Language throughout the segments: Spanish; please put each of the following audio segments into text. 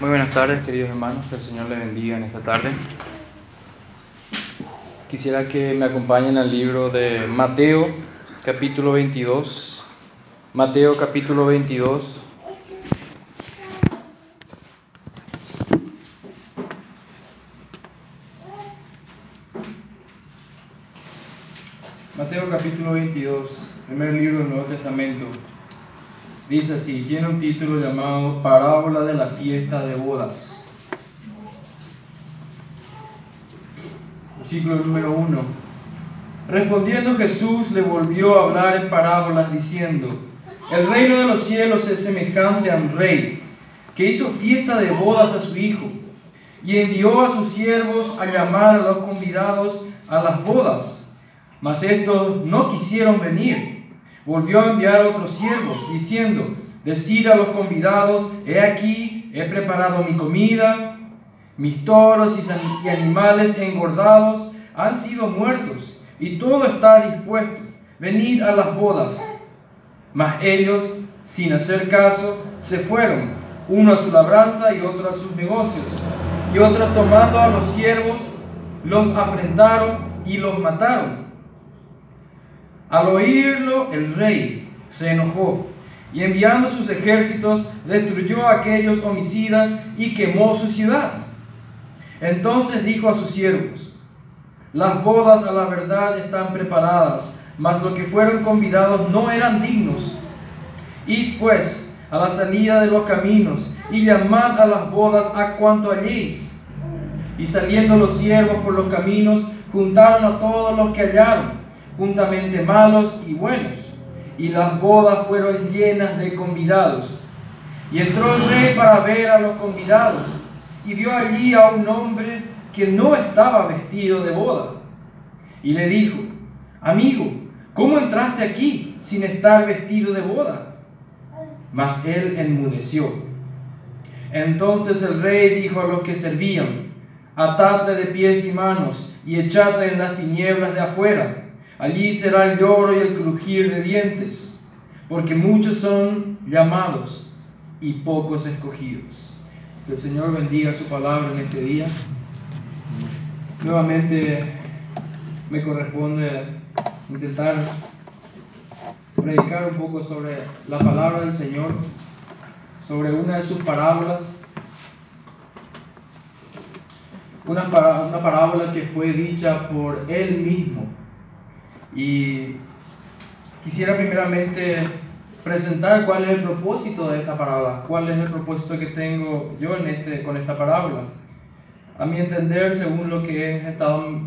Muy buenas tardes, queridos hermanos. Que el Señor les bendiga en esta tarde. Quisiera que me acompañen al libro de Mateo, capítulo 22. Mateo, capítulo 22. Mateo capítulo 22, primer libro del Nuevo Testamento. Dice así, tiene un título llamado Parábola de la fiesta de bodas. Versículo número 1. Respondiendo Jesús le volvió a hablar en parábolas diciendo, el reino de los cielos es semejante a un rey que hizo fiesta de bodas a su hijo y envió a sus siervos a llamar a los convidados a las bodas. Mas estos no quisieron venir volvió a enviar otros siervos, diciendo, decir a los convidados, he aquí, he preparado mi comida, mis toros y animales engordados han sido muertos, y todo está dispuesto, venid a las bodas. Mas ellos, sin hacer caso, se fueron, uno a su labranza y otro a sus negocios. Y otros tomando a los siervos, los afrentaron y los mataron. Al oírlo, el rey se enojó y enviando sus ejércitos destruyó a aquellos homicidas y quemó su ciudad. Entonces dijo a sus siervos, las bodas a la verdad están preparadas, mas los que fueron convidados no eran dignos. Y pues a la salida de los caminos y llamad a las bodas a cuanto halléis. Y saliendo los siervos por los caminos, juntaron a todos los que hallaron juntamente malos y buenos, y las bodas fueron llenas de convidados. Y entró el rey para ver a los convidados, y vio allí a un hombre que no estaba vestido de boda. Y le dijo, amigo, ¿cómo entraste aquí sin estar vestido de boda? Mas él enmudeció. Entonces el rey dijo a los que servían, atadle de pies y manos y echadle en las tinieblas de afuera Allí será el lloro y el crujir de dientes, porque muchos son llamados y pocos escogidos. Que el Señor bendiga su palabra en este día. Nuevamente me corresponde intentar predicar un poco sobre la palabra del Señor, sobre una de sus parábolas. Una, parábola que fue dicha por Él mismo y quisiera primeramente presentar cuál es el propósito de esta parábola, cuál es el propósito que tengo yo en este, con esta parábola. A mi entender, según lo que he estado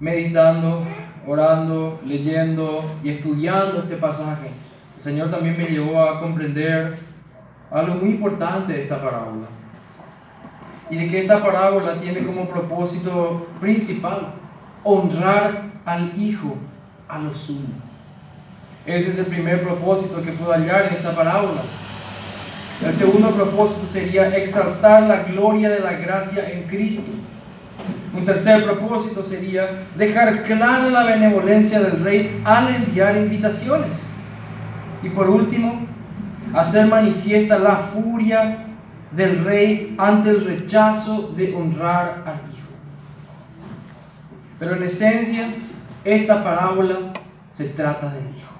meditando, orando, leyendo y estudiando este pasaje, el Señor también me llevó a comprender algo muy importante de esta parábola. Y de que esta parábola tiene como propósito principal honrar al Hijo a lo sumo. Ese es el primer propósito que puedo hallar en esta parábola. El segundo propósito sería exaltar la gloria de la gracia en Cristo. Un tercer propósito sería dejar clara la benevolencia del rey al enviar invitaciones. Y por último, hacer manifiesta la furia del rey ante el rechazo de honrar al Hijo. Pero en esencia, esta parábola se trata del Hijo.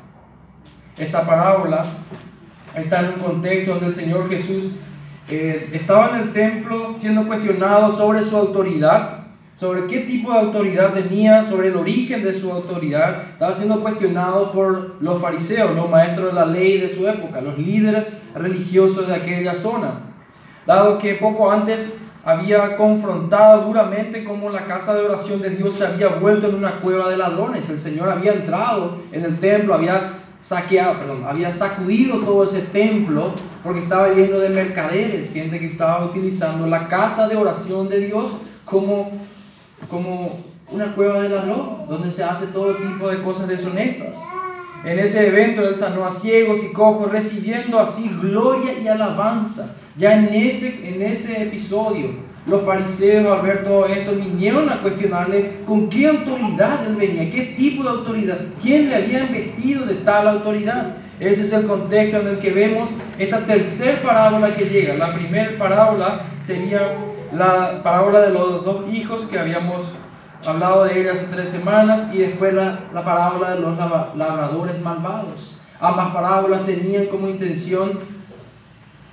Esta parábola está en un contexto donde el Señor Jesús eh, estaba en el templo siendo cuestionado sobre su autoridad, sobre qué tipo de autoridad tenía, sobre el origen de su autoridad. Estaba siendo cuestionado por los fariseos, los maestros de la ley de su época, los líderes religiosos de aquella zona. Dado que poco antes había confrontado duramente cómo la casa de oración de Dios se había vuelto en una cueva de ladrones. El Señor había entrado en el templo, había saqueado, perdón, había sacudido todo ese templo porque estaba lleno de mercaderes, gente que estaba utilizando la casa de oración de Dios como, como una cueva de ladrón, donde se hace todo tipo de cosas deshonestas. En ese evento él sanó a ciegos y cojos, recibiendo así gloria y alabanza ya en ese, en ese episodio Los fariseos al ver todo esto vinieron a cuestionarle con qué autoridad él venía, qué tipo de autoridad, quién le había investido de tal autoridad. Ese es el contexto en el que vemos esta tercera parábola que llega. La primera parábola sería la parábola de los dos hijos que habíamos hablado de ella hace tres semanas y después la, la parábola de los labradores malvados. Ambas parábolas tenían como intención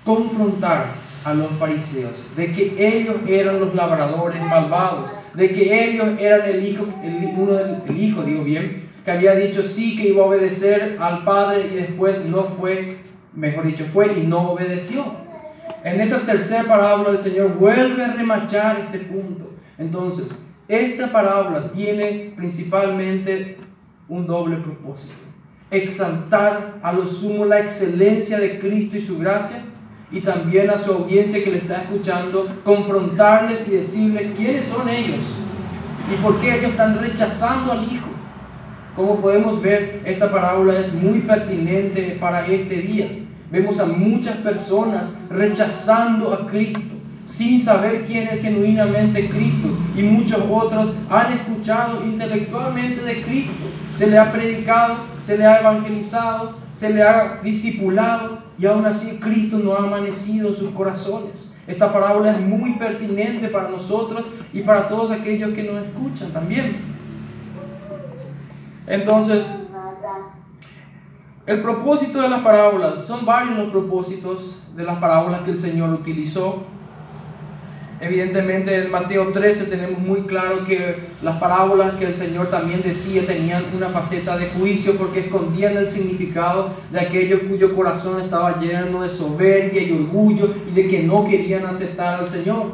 confrontar a los fariseos de que ellos eran los labradores malvados, de que ellos eran el hijo, el, uno del, el hijo, digo bien, que había dicho sí que iba a obedecer al Padre y después no fue, mejor dicho, fue y no obedeció. En esta tercera parábola el Señor vuelve a remachar este punto. Entonces, esta parábola tiene principalmente un doble propósito. Exaltar a lo sumo la excelencia de Cristo y su gracia y también a su audiencia que le está escuchando, confrontarles y decirles quiénes son ellos y por qué ellos están rechazando al Hijo. Como podemos ver, esta parábola es muy pertinente para este día. Vemos a muchas personas rechazando a Cristo sin saber quién es genuinamente Cristo. Y muchos otros han escuchado intelectualmente de Cristo. Se le ha predicado, se le ha evangelizado, se le ha discipulado y aún así Cristo no ha amanecido en sus corazones. Esta parábola es muy pertinente para nosotros y para todos aquellos que nos escuchan también. Entonces, el propósito de las parábolas, son varios los propósitos de las parábolas que el Señor utilizó. Evidentemente en Mateo 13 tenemos muy claro que las parábolas que el Señor también decía tenían una faceta de juicio porque escondían el significado de aquellos cuyo corazón estaba lleno de soberbia y orgullo y de que no querían aceptar al Señor.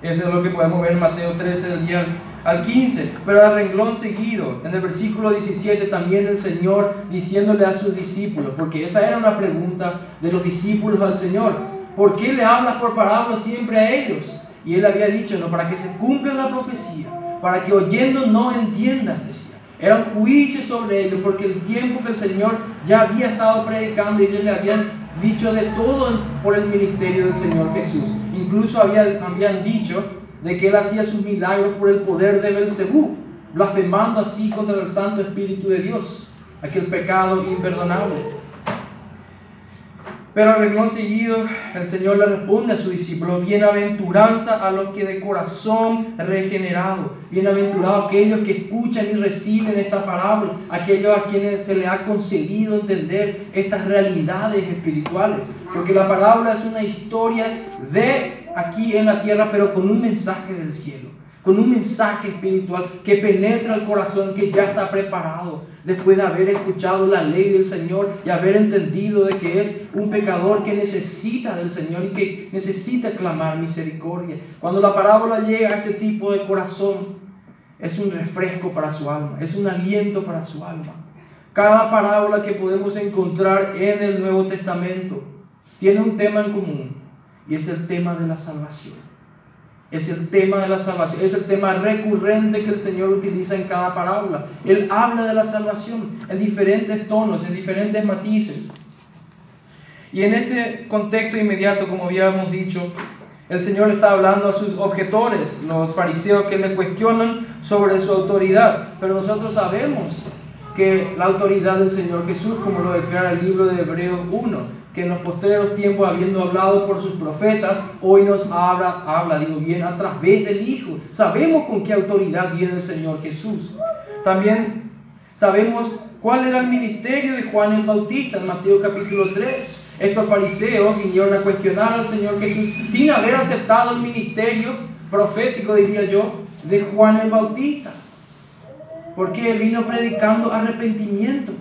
Eso es lo que podemos ver en Mateo 13 del día al 15, pero al renglón seguido, en el versículo 17 también el Señor diciéndole a sus discípulos, porque esa era una pregunta de los discípulos al Señor, ¿por qué le hablas por parábolas siempre a ellos? Y él había dicho, no, para que se cumpla la profecía, para que oyendo no entiendan, decía. Era un juicio sobre ellos, porque el tiempo que el Señor ya había estado predicando y ellos le habían dicho de todo por el ministerio del Señor Jesús. Incluso habían, habían dicho de que él hacía sus milagros por el poder de Belcebú, blasfemando así contra el Santo Espíritu de Dios, aquel pecado imperdonable. Pero al renglón seguido, el Señor le responde a sus discípulos, bienaventuranza a los que de corazón regenerado, bienaventurados aquellos que escuchan y reciben esta palabra, aquellos a quienes se les ha concedido entender estas realidades espirituales, porque la palabra es una historia de aquí en la tierra, pero con un mensaje del cielo, con un mensaje espiritual que penetra el corazón, que ya está preparado después de haber escuchado la ley del Señor y haber entendido de que es un pecador que necesita del Señor y que necesita clamar misericordia. Cuando la parábola llega a este tipo de corazón, es un refresco para su alma, es un aliento para su alma. Cada parábola que podemos encontrar en el Nuevo Testamento tiene un tema en común y es el tema de la salvación. Es el tema de la salvación, es el tema recurrente que el Señor utiliza en cada parábola. Él habla de la salvación en diferentes tonos, en diferentes matices. Y en este contexto inmediato, como habíamos dicho, el Señor está hablando a sus objetores, los fariseos que le cuestionan sobre su autoridad. Pero nosotros sabemos que la autoridad del Señor Jesús, como lo declara el libro de Hebreos 1, que en los posteriores tiempos, habiendo hablado por sus profetas, hoy nos habla, habla, digo bien, a través del Hijo. Sabemos con qué autoridad viene el Señor Jesús. También sabemos cuál era el ministerio de Juan el Bautista en Mateo capítulo 3. Estos fariseos vinieron a cuestionar al Señor Jesús sin haber aceptado el ministerio profético, diría yo, de Juan el Bautista. Porque él vino predicando arrepentimiento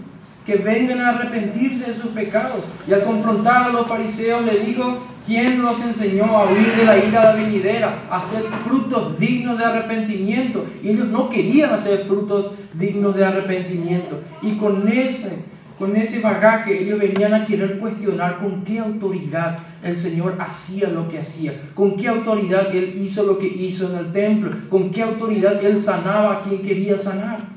que vengan a arrepentirse de sus pecados. Y al confrontar a los fariseos le dijo, ¿quién los enseñó a huir de la ira venidera, a hacer frutos dignos de arrepentimiento? Y ellos no querían hacer frutos dignos de arrepentimiento. Y con ese, con ese bagaje ellos venían a querer cuestionar con qué autoridad el Señor hacía lo que hacía, con qué autoridad Él hizo lo que hizo en el templo, con qué autoridad Él sanaba a quien quería sanar.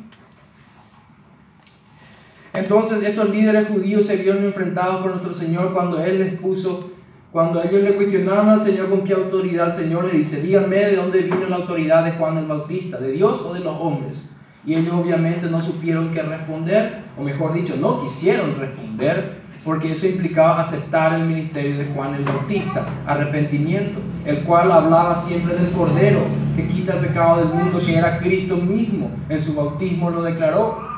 Entonces estos líderes judíos se vieron enfrentados por nuestro Señor cuando Él les puso Cuando ellos le cuestionaron al Señor con qué autoridad, el Señor le dice, díganme de dónde vino la autoridad de Juan el Bautista, de Dios o de los hombres. Y ellos obviamente no supieron qué responder, o mejor dicho, no quisieron responder, porque eso implicaba aceptar el ministerio de Juan el Bautista, arrepentimiento, el cual hablaba siempre del Cordero que quita el pecado del mundo, que era Cristo mismo. En su bautismo lo declaró.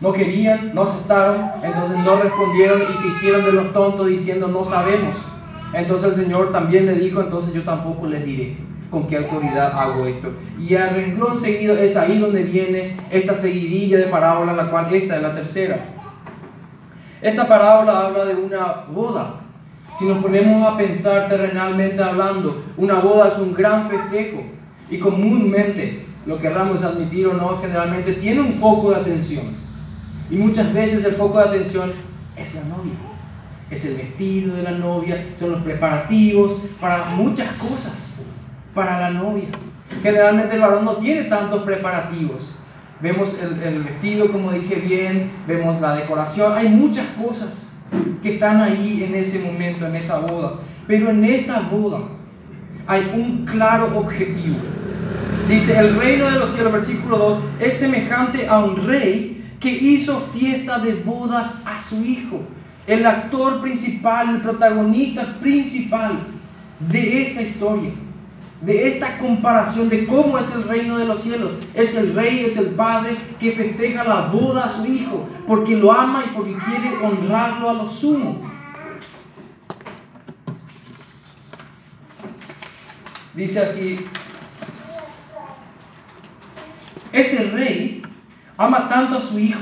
No querían, no aceptaron, entonces no respondieron y se hicieron de los tontos diciendo no sabemos. Entonces el Señor también le dijo, entonces yo tampoco les diré con qué autoridad hago esto. Y al renglón seguido es ahí donde viene esta seguidilla de parábolas, la cual esta es la tercera. Esta parábola habla de una boda. Si nos ponemos a pensar terrenalmente hablando, una boda es un gran festejo y comúnmente, lo querramos admitir o no, generalmente tiene un foco de atención. Y muchas veces el foco de atención es la novia es el vestido de la novia, son los preparativos para muchas cosas para la novia. Generalmente el varón no tiene tantos preparativos. Vemos el, el, vestido, como dije bien, vemos la decoración, hay muchas cosas que están ahí en ese momento, en esa boda. Pero en esta boda hay un claro objetivo. Dice, el reino de los cielos, versículo 2, es semejante a un rey que hizo fiesta de bodas a su hijo el actor principal, el protagonista principal de esta historia, de esta comparación de cómo es el reino de los cielos. Es el rey, es el padre que festeja la boda a su hijo, porque lo ama y porque quiere honrarlo a lo sumo. Dice así, este rey ama tanto a su hijo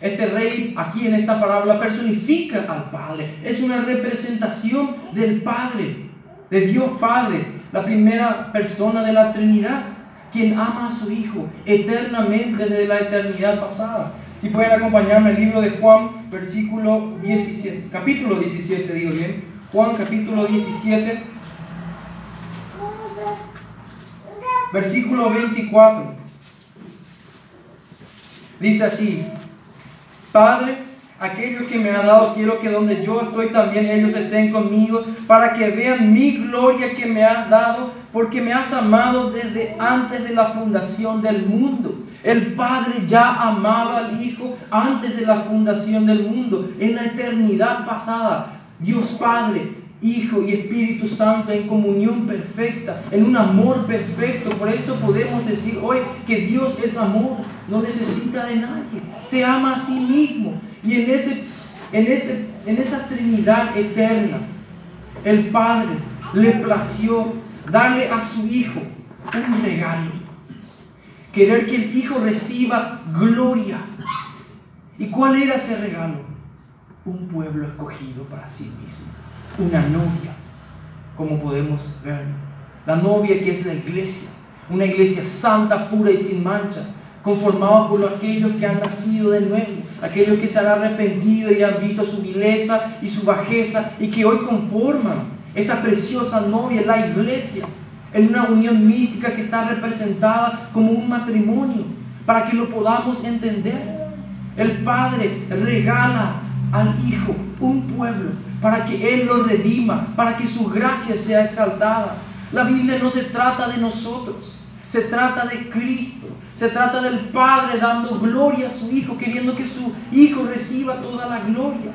este rey aquí en esta parábola personifica al Padre. Es una representación del Padre, de Dios Padre, la primera persona de la Trinidad, quien ama a su Hijo eternamente desde la eternidad pasada. Si pueden acompañarme el libro de Juan, versículo 17, capítulo 17, digo bien. Juan capítulo 17, versículo 24. Dice así, Padre, aquellos que me ha dado, quiero que donde yo estoy también ellos estén conmigo, para que vean mi gloria que me has dado, porque me has amado desde antes de la fundación del mundo. El Padre ya amaba al Hijo antes de la fundación del mundo, en la eternidad pasada. Dios Padre Hijo y Espíritu Santo en comunión perfecta, en un amor perfecto. Por eso podemos decir hoy que Dios es amor, no necesita de nadie, se ama a sí mismo. Y en, ese, en, ese, en esa Trinidad eterna, el Padre le plació darle a su Hijo un regalo. Querer que el Hijo reciba gloria. ¿Y cuál era ese regalo? Un pueblo escogido para sí mismo una novia, como podemos ver. La novia que es la iglesia, una iglesia santa, pura y sin mancha, conformada por aquellos que han nacido de nuevo, aquellos que se han arrepentido y han visto su vileza y su bajeza y que hoy conforman esta preciosa novia, la iglesia, en una unión mística que está representada como un matrimonio, para que lo podamos entender. El Padre regala al Hijo un pueblo para que Él lo redima, para que su gracia sea exaltada. La Biblia no se trata de nosotros, se trata de Cristo, se trata del Padre dando gloria a su Hijo, queriendo que su Hijo reciba toda la gloria.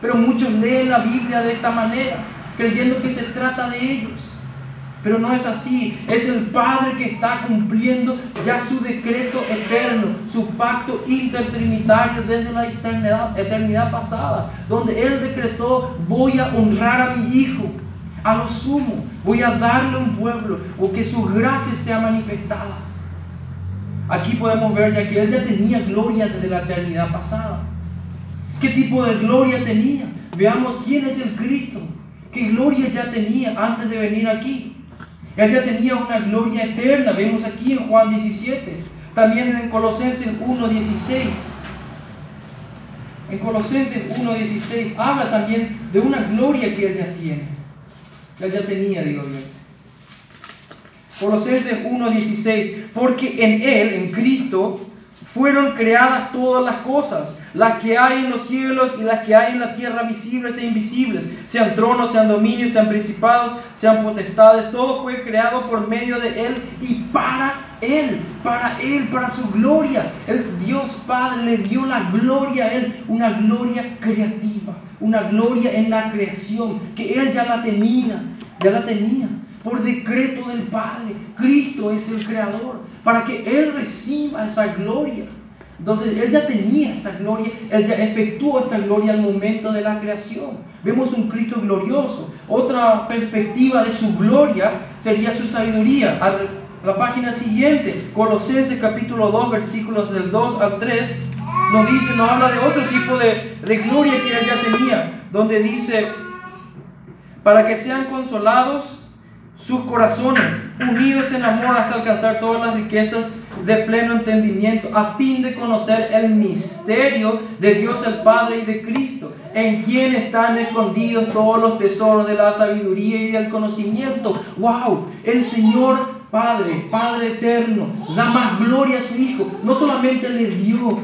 Pero muchos leen la Biblia de esta manera, creyendo que se trata de ellos. Pero no es así. Es el Padre que está cumpliendo ya su decreto eterno, su pacto intertrinitario desde la eternidad, eternidad pasada, donde Él decretó, voy a honrar a mi Hijo, a lo sumo, voy a darle un pueblo, o que su gracia sea manifestada. Aquí podemos ver ya que Él ya tenía gloria desde la eternidad pasada. ¿Qué tipo de gloria tenía? Veamos quién es el Cristo. ¿Qué gloria ya tenía antes de venir aquí? Él ya tenía una gloria eterna. Vemos aquí en Juan 17. También en Colosenses 1.16. En Colosenses 1.16 habla también de una gloria que él ya tiene. Él ya tenía, digo bien. Colosenses 1.16. Porque en él, en Cristo, fueron creadas todas las cosas, las que hay en los cielos y las que hay en la tierra, visibles e invisibles, sean tronos, sean dominios, sean principados, sean potestades, todo fue creado por medio de Él y para Él, para Él, para su gloria. El Dios Padre le dio la gloria a Él, una gloria creativa, una gloria en la creación, que Él ya la tenía, ya la tenía por decreto del Padre. Cristo es el creador, para que Él reciba esa gloria. Entonces, Él ya tenía esta gloria, Él ya efectuó esta gloria al momento de la creación. Vemos un Cristo glorioso. Otra perspectiva de su gloria sería su sabiduría. A la página siguiente, Colosenses capítulo 2, versículos del 2 al 3, nos dice, nos habla de otro tipo de, de gloria que Él ya tenía, donde dice, para que sean consolados sus corazones, unidos en amor hasta alcanzar todas las riquezas de pleno entendimiento, a fin de conocer el misterio de Dios el Padre y de Cristo, en quien están escondidos todos los tesoros de la sabiduría y del conocimiento. ¡Wow! El Señor Padre, Padre eterno, da más gloria a su Hijo. No solamente le dio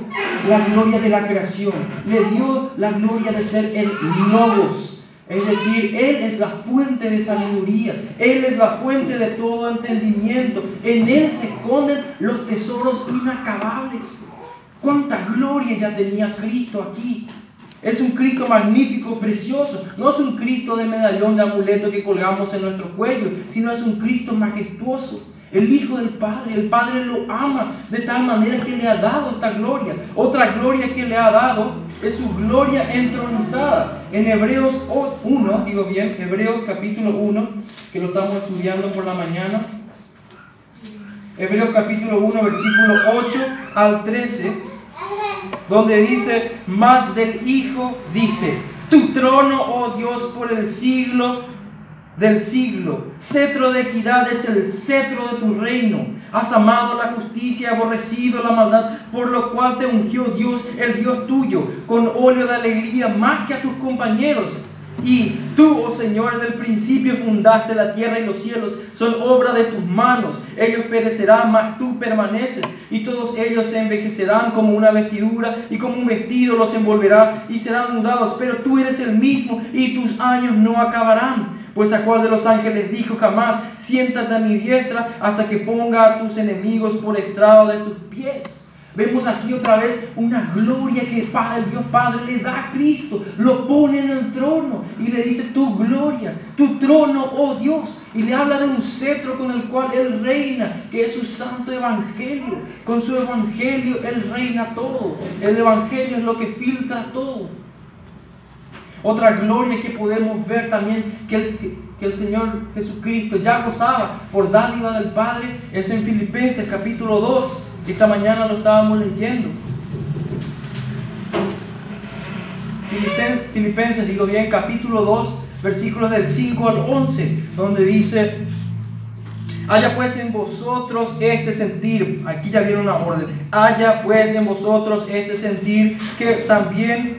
la gloria de la creación, le dio la gloria de ser el Logos es decir, Él es la fuente de sabiduría, Él es la fuente de todo entendimiento. En Él se esconden los tesoros inacabables. ¿Cuánta gloria ya tenía Cristo aquí? Es un Cristo magnífico, precioso. No es un Cristo de medallón de amuleto que colgamos en nuestro cuello, sino es un Cristo majestuoso. El Hijo del Padre, el Padre lo ama de tal manera que le ha dado esta gloria. Otra gloria que le ha dado es su gloria entronizada. En Hebreos 1, digo bien, Hebreos capítulo 1, que lo estamos estudiando por la mañana. Hebreos capítulo 1, versículo 8 al 13, donde dice, más del Hijo dice, tu trono, oh Dios, por el siglo del siglo. Cetro de equidad es el cetro de tu reino. Has amado la justicia aborrecido la maldad, por lo cual te ungió Dios, el Dios tuyo, con óleo de alegría más que a tus compañeros. Y tú, oh Señor, en el principio fundaste la tierra y los cielos, son obra de tus manos. Ellos perecerán, mas tú permaneces. Y todos ellos se envejecerán como una vestidura, y como un vestido los envolverás y serán mudados. Pero tú eres el mismo, y tus años no acabarán. Pues a cuál de los ángeles dijo jamás, siéntate a mi diestra hasta que ponga a tus enemigos por estrado de tus pies. Vemos aquí otra vez una gloria que Padre, Dios Padre le da a Cristo, lo pone en el trono y le dice tu gloria, tu trono, oh Dios, y le habla de un cetro con el cual Él reina, que es su santo evangelio. Con su evangelio Él reina todo, el evangelio es lo que filtra todo. Otra gloria que podemos ver también que el, que el Señor Jesucristo ya gozaba por dádiva del Padre es en Filipenses capítulo 2. Esta mañana lo estábamos leyendo. Filipenses, digo bien, capítulo 2, versículos del 5 al 11, donde dice, haya pues en vosotros este sentir, aquí ya viene una orden, haya pues en vosotros este sentir que también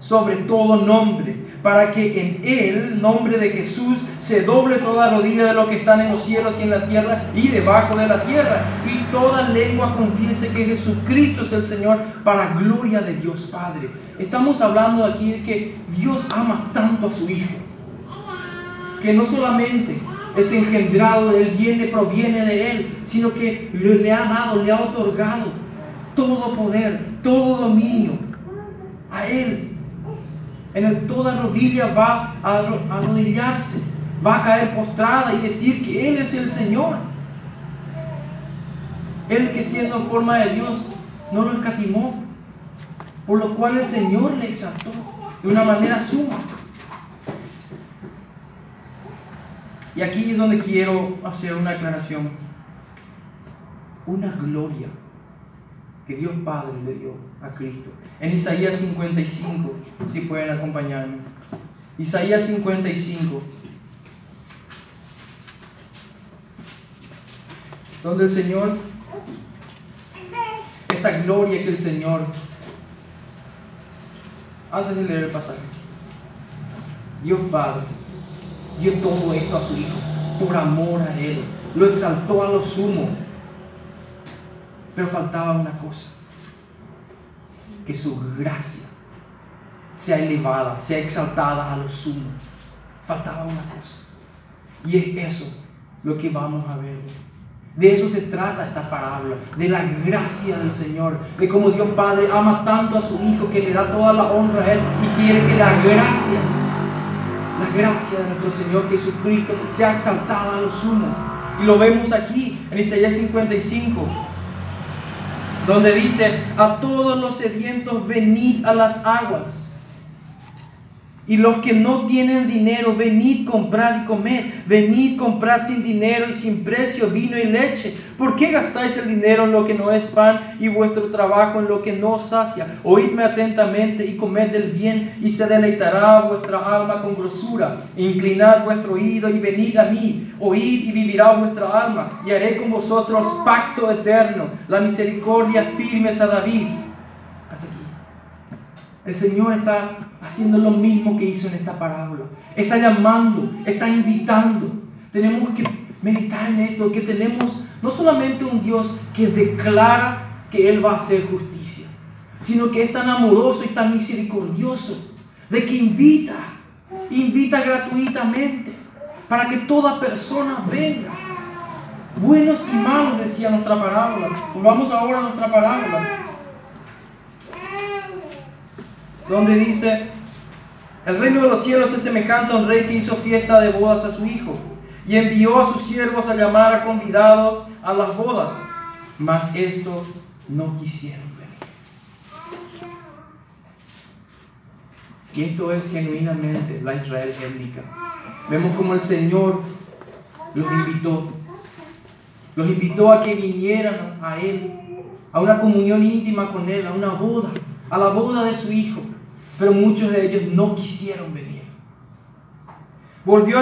sobre todo nombre, para que en el nombre de Jesús se doble toda rodilla de lo que están en los cielos y en la tierra y debajo de la tierra, y toda lengua confiese que Jesucristo es el Señor para gloria de Dios Padre. Estamos hablando aquí de que Dios ama tanto a su Hijo, que no solamente es engendrado del bien le proviene de Él, sino que le ha dado, le ha otorgado todo poder, todo dominio a Él en el toda rodilla va a arrodillarse, va a caer postrada y decir que Él es el Señor. Él que siendo en forma de Dios no lo escatimó, por lo cual el Señor le exaltó de una manera suma. Y aquí es donde quiero hacer una aclaración. Una gloria que Dios Padre le dio a Cristo. En Isaías 55, si pueden acompañarme. Isaías 55. Donde el Señor, esta gloria que el Señor, antes de leer el pasaje, Dios Padre dio todo esto a su Hijo por amor a Él, lo exaltó a lo sumo, pero faltaba una cosa, que su gracia sea elevada, sea exaltada a lo sumo. Faltaba una cosa. Y es eso lo que vamos a ver. De eso se trata esta parábola, de la gracia del Señor, de cómo Dios Padre ama tanto a su Hijo que le da toda la honra a Él y quiere que la gracia, la gracia de nuestro Señor Jesucristo sea exaltada a lo sumo. Y lo vemos aquí en Isaías 55, donde dice, a todos los sedientos venid a las aguas. Y los que no tienen dinero, venid, comprad y comed. Venid, comprad sin dinero y sin precio vino y leche. ¿Por qué gastáis el dinero en lo que no es pan y vuestro trabajo en lo que no sacia? Oídme atentamente y comed del bien y se deleitará vuestra alma con grosura. Inclinad vuestro oído y venid a mí. Oíd y vivirá vuestra alma y haré con vosotros pacto eterno. La misericordia firmes a David. El Señor está haciendo lo mismo que hizo en esta parábola. Está llamando, está invitando. Tenemos que meditar en esto, que tenemos no solamente un Dios que declara que Él va a hacer justicia, sino que es tan amoroso y tan misericordioso, de que invita, invita gratuitamente, para que toda persona venga. Buenos y malos, decía nuestra parábola. Vamos ahora a nuestra parábola donde dice, el reino de los cielos es semejante a un rey que hizo fiesta de bodas a su hijo y envió a sus siervos a llamar a convidados a las bodas, mas estos no quisieron venir. Y esto es genuinamente la Israel étnica. Vemos como el Señor los invitó, los invitó a que vinieran a Él, a una comunión íntima con Él, a una boda, a la boda de su Hijo pero muchos de ellos no quisieron venir. Volvió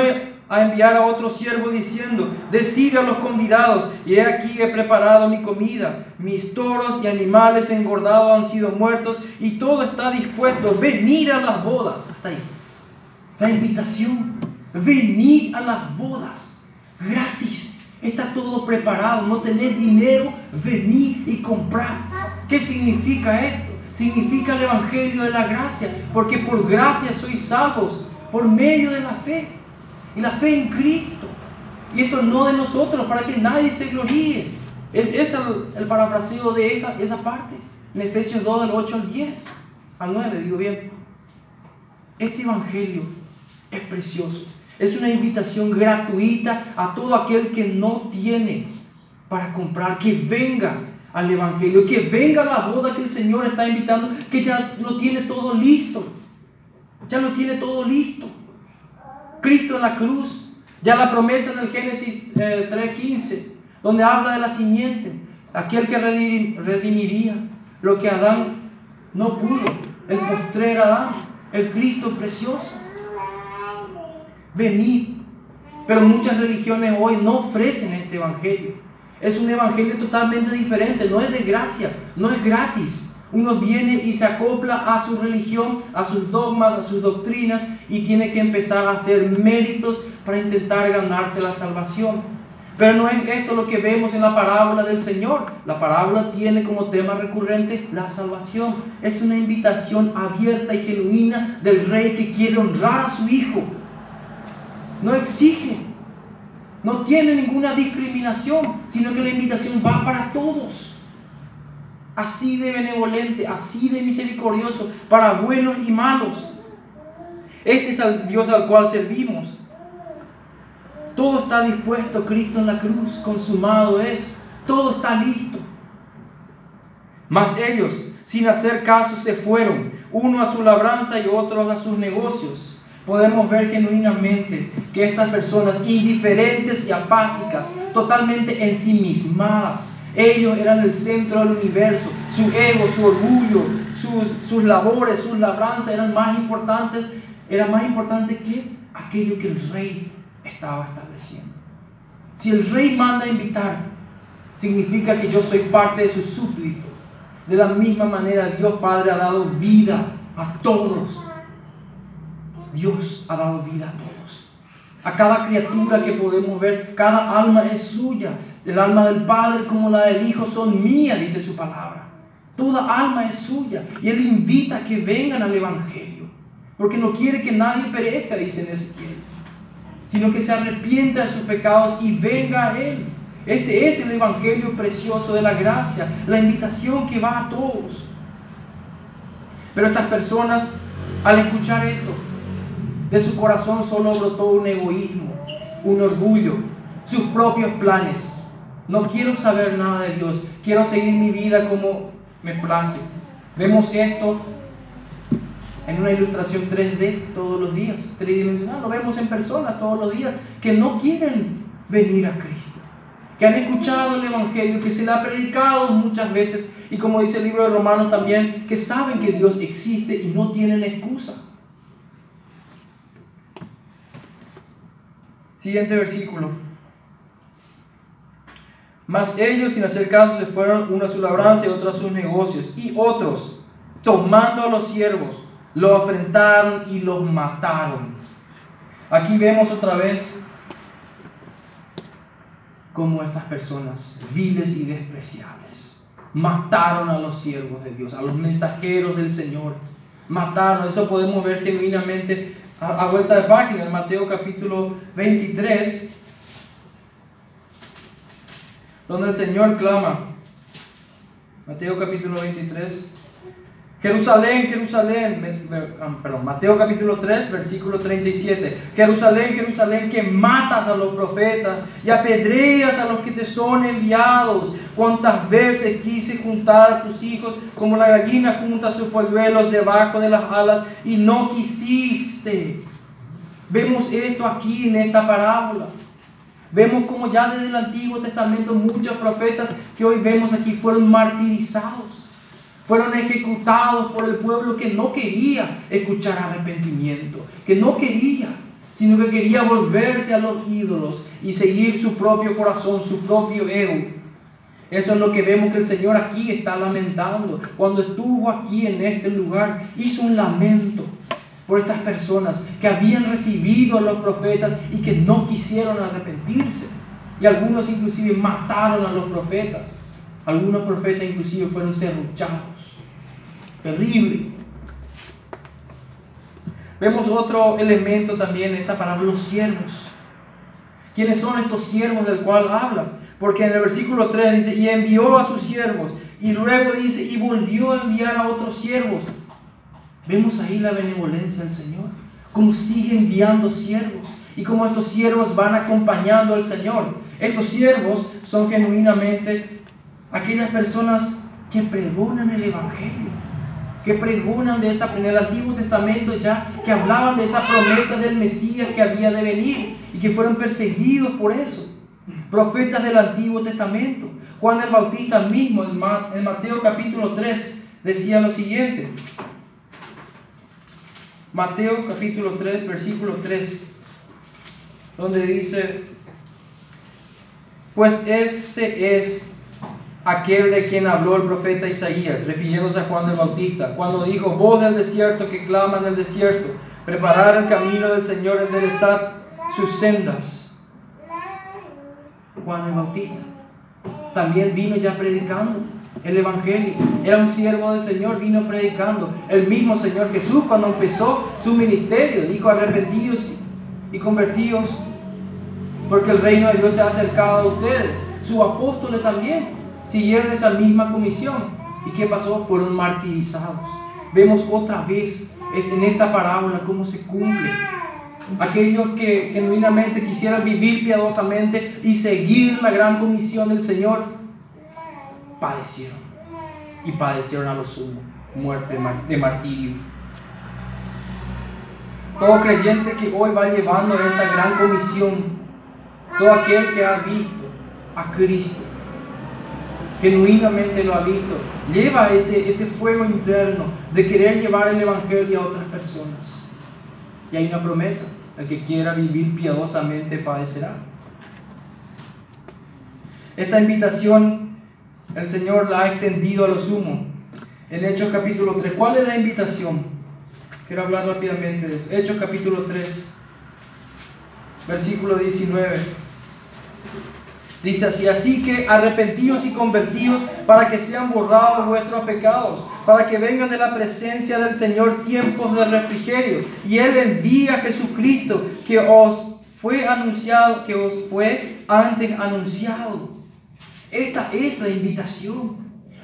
a enviar a otro siervo diciendo, decid a los convidados, y he aquí he preparado mi comida, mis toros y animales engordados han sido muertos, y todo está dispuesto, venir a las bodas. Hasta ahí. La invitación, venir a las bodas, gratis. Está todo preparado, no tenés dinero, venir y comprar. ¿Qué significa esto? Significa el Evangelio de la gracia, porque por gracia sois salvos, por medio de la fe, y la fe en Cristo. Y esto no de nosotros, para que nadie se gloríe. Es, es el, el, parafraseo de esa, esa parte, en Efesios 2, del 8 al 10, al 9, digo bien. Este Evangelio es precioso. Es una invitación gratuita a todo aquel que no tiene para comprar, que venga al Evangelio, que venga la boda que el Señor está invitando, que ya lo tiene todo listo, ya lo tiene todo listo. Cristo en la cruz, ya la promesa en el Génesis 3.15, eh, donde habla de la simiente, aquel que redimiría lo que Adán no pudo, el postrer Adán, el Cristo precioso. Venid, pero muchas religiones hoy no ofrecen este Evangelio. Es un evangelio totalmente diferente, no es de gracia, no es gratis. Uno viene y se acopla a su religión, a sus dogmas, a sus doctrinas y tiene que empezar a hacer méritos para intentar ganarse la salvación. Pero no es esto lo que vemos en la parábola del Señor. La parábola tiene como tema recurrente la salvación. Es una invitación abierta y genuina del rey que quiere honrar a su hijo. No exige, no tiene ninguna discriminación, sino que la invitación va para todos. Así de benevolente, así de misericordioso, para buenos y malos. Este es el Dios al cual servimos. Todo está dispuesto, Cristo en la cruz, consumado es. Todo está listo. Mas ellos, sin hacer caso, se fueron, uno a su labranza y otros a sus negocios podemos ver genuinamente que estas personas indiferentes y apáticas, totalmente ensimismadas, Ellos eran el centro del universo. Su ego, su orgullo, sus, sus labores, sus labranzas eran más importantes, eran más importantes que aquello que el rey estaba estableciendo. Si el rey manda a invitar, significa que yo soy parte de su súbdito. De la misma manera, Dios Padre ha dado vida a todos. Dios ha dado vida a todos. A cada criatura que podemos ver, cada alma es suya. El alma del Padre como la del Hijo son mías, dice su palabra. Toda alma es suya. Y Él invita a que vengan al Evangelio. Porque no quiere que nadie perezca, dice. Sino que se arrepienta de sus pecados y venga a Él. Este es el Evangelio precioso de la gracia, la invitación que va a todos. Pero estas personas, al escuchar esto, de su corazón solo brotó un egoísmo, un orgullo, sus propios planes. No quiero saber nada de Dios, quiero seguir mi vida como me place. Vemos esto en una ilustración 3D todos los días, tridimensional, lo vemos en persona todos los días, que no quieren venir a Cristo que han escuchado el Evangelio, que se le ha predicado muchas veces y como dice el libro de Romanos también, que saben que Dios existe y no tienen excusa. Siguiente versículo. Mas ellos, sin hacer caso, se fueron uno a su labranza y otro a sus negocios. Y otros, tomando a los siervos, los afrentaron y los mataron. Aquí vemos otra vez como estas personas viles y despreciables mataron a los siervos de Dios, a los mensajeros del Señor. Mataron, eso podemos ver genuinamente a, vuelta de página en Mateo capítulo 23, donde el Señor clama. Mateo capítulo 23. Jerusalén, Jerusalén, ah, perdón, Mateo capítulo 3, versículo 37. Jerusalén, Jerusalén, que matas a los profetas y apedreas a los que te son enviados. Cuántas veces quise juntar a tus hijos como la gallina junta sus polluelos debajo de las alas y no quisiste. Vemos esto aquí en esta parábola. Vemos como ya desde el Antiguo Testamento muchos profetas que hoy vemos aquí fueron martirizados fueron ejecutados por el pueblo que no quería escuchar arrepentimiento, que no quería, sino que quería volverse a los ídolos y seguir su propio corazón, su propio ego. Eso es lo que vemos que el Señor aquí está lamentando. Cuando estuvo aquí en este lugar, hizo un lamento por estas personas que habían recibido a los profetas y que no quisieron arrepentirse. Y algunos inclusive mataron a los profetas. Algunos profetas inclusive fueron serruchados terrible. Vemos otro elemento también en esta palabra, los siervos. ¿Quiénes son estos siervos del cual habla? Porque en el versículo 3 dice, y envió a sus siervos, y luego dice, y volvió a enviar a otros siervos. Vemos ahí la benevolencia del Señor, como sigue enviando siervos, y como estos siervos van acompañando al Señor. Estos siervos son genuinamente aquellas personas que pregonan el Evangelio que pregonan de esa, en el Antiguo Testamento ya, que hablaban de esa promesa del Mesías que había de venir y que fueron perseguidos por eso. Profetas del Antiguo Testamento. Juan el Bautista mismo en Mateo capítulo 3 decía lo siguiente. Mateo capítulo 3, versículo 3, donde dice, pues este es aquel de quien habló el profeta Isaías, refiriéndose a Juan el Bautista, cuando dijo, voz del desierto que clama en el desierto, preparar el camino del Señor, enderezar sus sendas. Juan el Bautista también vino ya predicando el Evangelio. Era un siervo del Señor, vino predicando. El mismo Señor Jesús cuando empezó su ministerio dijo arrepentidos y convertidos porque el reino de Dios se ha acercado a ustedes. Sus apóstoles también siguieron esa misma comisión. ¿Y qué pasó? Fueron martirizados. Vemos otra vez en esta parábola cómo se cumple. Aquellos que genuinamente quisieran vivir piadosamente y seguir la gran comisión del Señor, padecieron. Y padecieron a lo sumo, muerte de martirio. Todo creyente que hoy va llevando esa gran comisión, todo aquel que ha visto a Cristo, genuinamente lo ha visto, lleva ese, ese fuego interno de querer llevar el Evangelio a otras personas. Y hay una promesa, el que quiera vivir piadosamente padecerá. Esta invitación el Señor la ha extendido a lo sumo. En Hechos capítulo 3, ¿cuál es la invitación? Quiero hablar rápidamente de eso. Hechos capítulo 3, versículo 19. Dice así, así que arrepentidos y convertidos para que sean borrados vuestros pecados, para que vengan de la presencia del Señor tiempos de refrigerio. Y Él envía a Jesucristo que os fue anunciado, que os fue antes anunciado. Esta es la invitación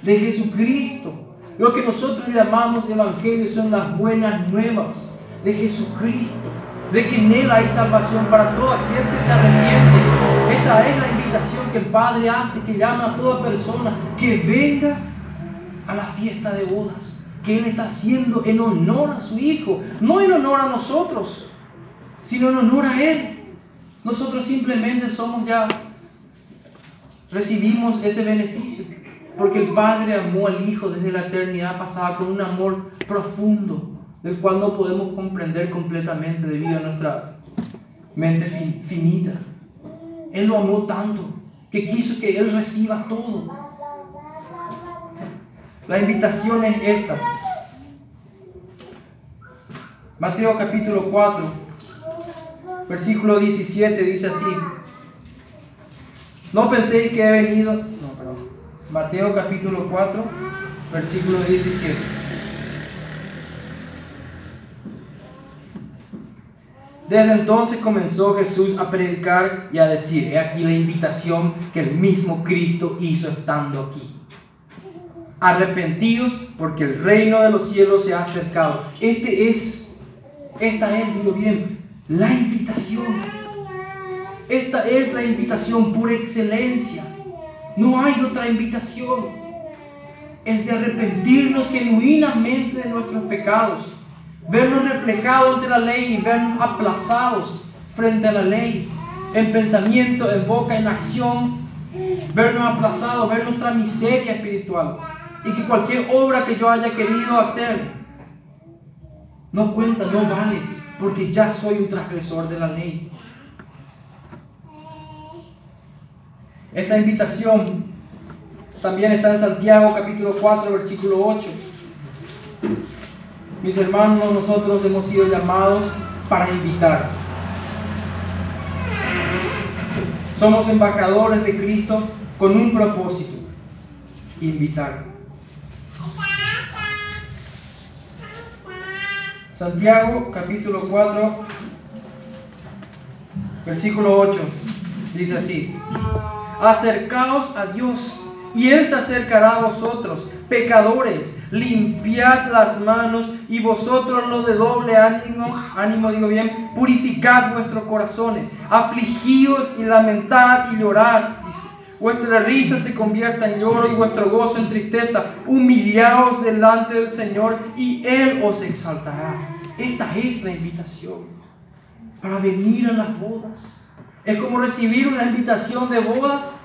de Jesucristo. Lo que nosotros llamamos Evangelio son las buenas nuevas de Jesucristo de que en Él hay salvación para todo aquel que se arrepiente. Esta es la invitación que el Padre hace, que llama a toda persona que venga a la fiesta de bodas, que Él está haciendo en honor a su Hijo, no en honor a nosotros, sino en honor a Él. Nosotros simplemente somos ya, recibimos ese beneficio, porque el Padre amó al Hijo desde la eternidad pasada con un amor profundo del cual no podemos comprender completamente debido a nuestra mente finita. Él lo amó tanto que quiso que Él reciba todo. La invitación es esta. Mateo capítulo 4, versículo 17 dice así. No penséis que he venido. No, perdón. Mateo capítulo 4, versículo 17. Desde entonces comenzó Jesús a predicar y a decir, he aquí la invitación que el mismo Cristo hizo estando aquí. Arrepentidos porque el reino de los cielos se ha acercado. Este es, esta es, digo bien, la invitación. Esta es la invitación por excelencia. No hay otra invitación. Es de arrepentirnos genuinamente de nuestros pecados vernos reflejados ante la ley y vernos aplazados frente a la ley, en pensamiento, en boca, en acción, vernos aplazados, ver nuestra miseria espiritual y que cualquier obra que yo haya querido hacer no cuenta, no vale, porque ya soy un transgresor de la ley. Esta invitación también está en Santiago capítulo 4, versículo 8. Mis hermanos, nosotros hemos sido llamados para invitar. Somos embajadores de Cristo con un propósito, invitar. Santiago capítulo 4, versículo 8, dice así, acercaos a Dios y Él se acercará a vosotros, pecadores, limpiad las manos y vosotros los de doble ánimo, ánimo digo bien, purificad vuestros corazones, afligíos y lamentad y llorad. Vuestra risa se convierta en lloro y vuestro gozo en tristeza. Humillaos delante del Señor y Él os exaltará. Esta es la invitación para venir a las bodas. Es como recibir una invitación de bodas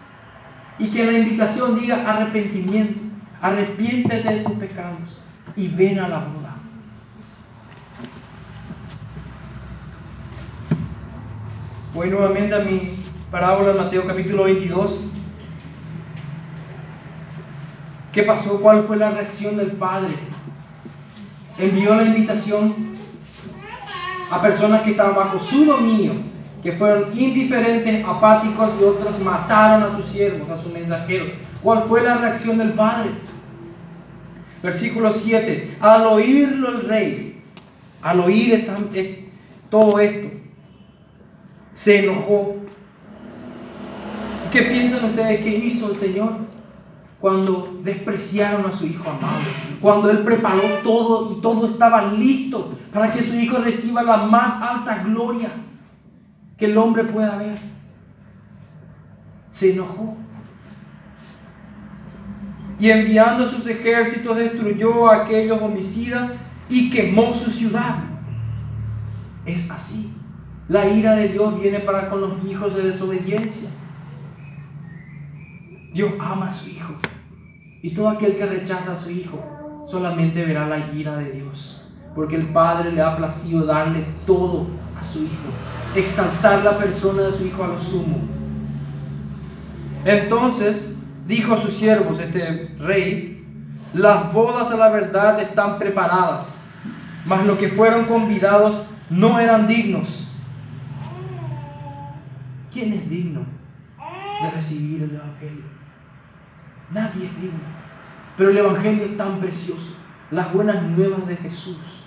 y que la invitación diga arrepentimiento, arrepiéntete de tus pecados y ven a la boda. Voy nuevamente a mi parábola de Mateo capítulo 22. ¿Qué pasó? ¿Cuál fue la reacción del Padre? Envió la invitación a personas que estaban bajo su dominio que fueron indiferentes, apáticos y otros mataron a sus siervos, a su mensajero. ¿Cuál fue la reacción del Padre? Versículo 7. Al oírlo el rey, al oír todo esto, se enojó. ¿Qué piensan ustedes que hizo el Señor? Cuando despreciaron a su hijo amado, cuando Él preparó todo y todo estaba listo para que su hijo reciba la más alta gloria que el hombre pueda ver. Se enojó. Y enviando sus ejércitos destruyó a aquellos homicidas y quemó su ciudad. Es así. La ira de Dios viene para con los hijos de desobediencia. Dios ama a su hijo. Y todo aquel que rechaza a su Hijo solamente verá la ira de Dios. Porque el Padre le ha placido darle todo a su Hijo. Exaltar la persona de su Hijo a lo sumo. Entonces dijo a sus siervos, este rey, las bodas a la verdad están preparadas, mas los que fueron convidados no eran dignos. ¿Quién es digno de recibir el Evangelio? Nadie es digno. Pero el Evangelio es tan precioso. Las buenas nuevas de Jesús,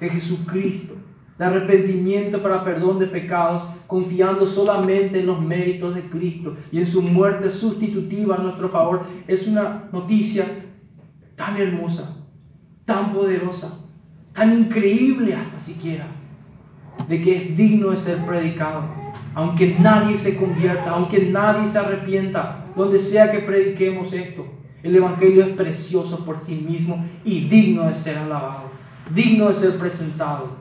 de Jesucristo, de arrepentimiento para perdón de pecados, confiando solamente en los méritos de Cristo y en su muerte sustitutiva a nuestro favor, es una noticia tan hermosa, tan poderosa, tan increíble hasta siquiera, de que es digno de ser predicado. Aunque nadie se convierta, aunque nadie se arrepienta, donde sea que prediquemos esto, el Evangelio es precioso por sí mismo y digno de ser alabado, digno de ser presentado.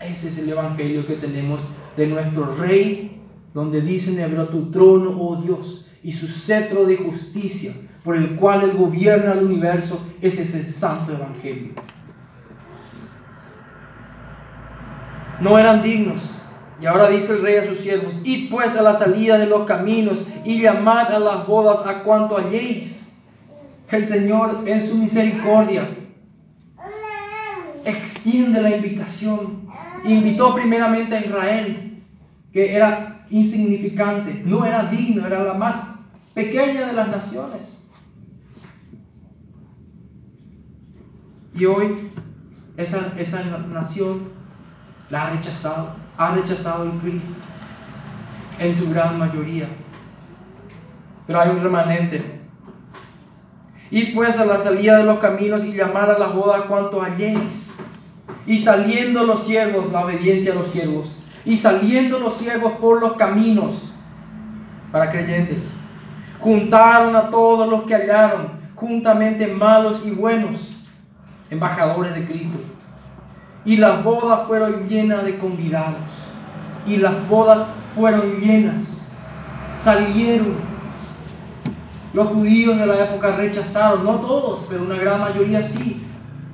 Ese es el Evangelio que tenemos de nuestro Rey, donde dice en hebreo tu trono, oh Dios, y su cetro de justicia, por el cual Él gobierna el universo, ese es el santo Evangelio. No eran dignos. Y ahora dice el rey a sus siervos, id pues a la salida de los caminos y llamad a las bodas a cuanto halléis. El Señor en su misericordia extiende la invitación. Invitó primeramente a Israel, que era insignificante, no era digno, era la más pequeña de las naciones. Y hoy esa, esa nación la ha rechazado, ha rechazado el Cristo en su gran mayoría. Pero hay un remanente. Y pues a la salida de los caminos y llamar a las bodas cuanto halléis. Y saliendo los siervos, la obediencia a los siervos. Y saliendo los siervos por los caminos, para creyentes, juntaron a todos los que hallaron, juntamente malos y buenos, embajadores de Cristo. Y las bodas fueron llenas de convidados. Y las bodas fueron llenas. Salieron. Los judíos de la época rechazaron, no todos, pero una gran mayoría sí.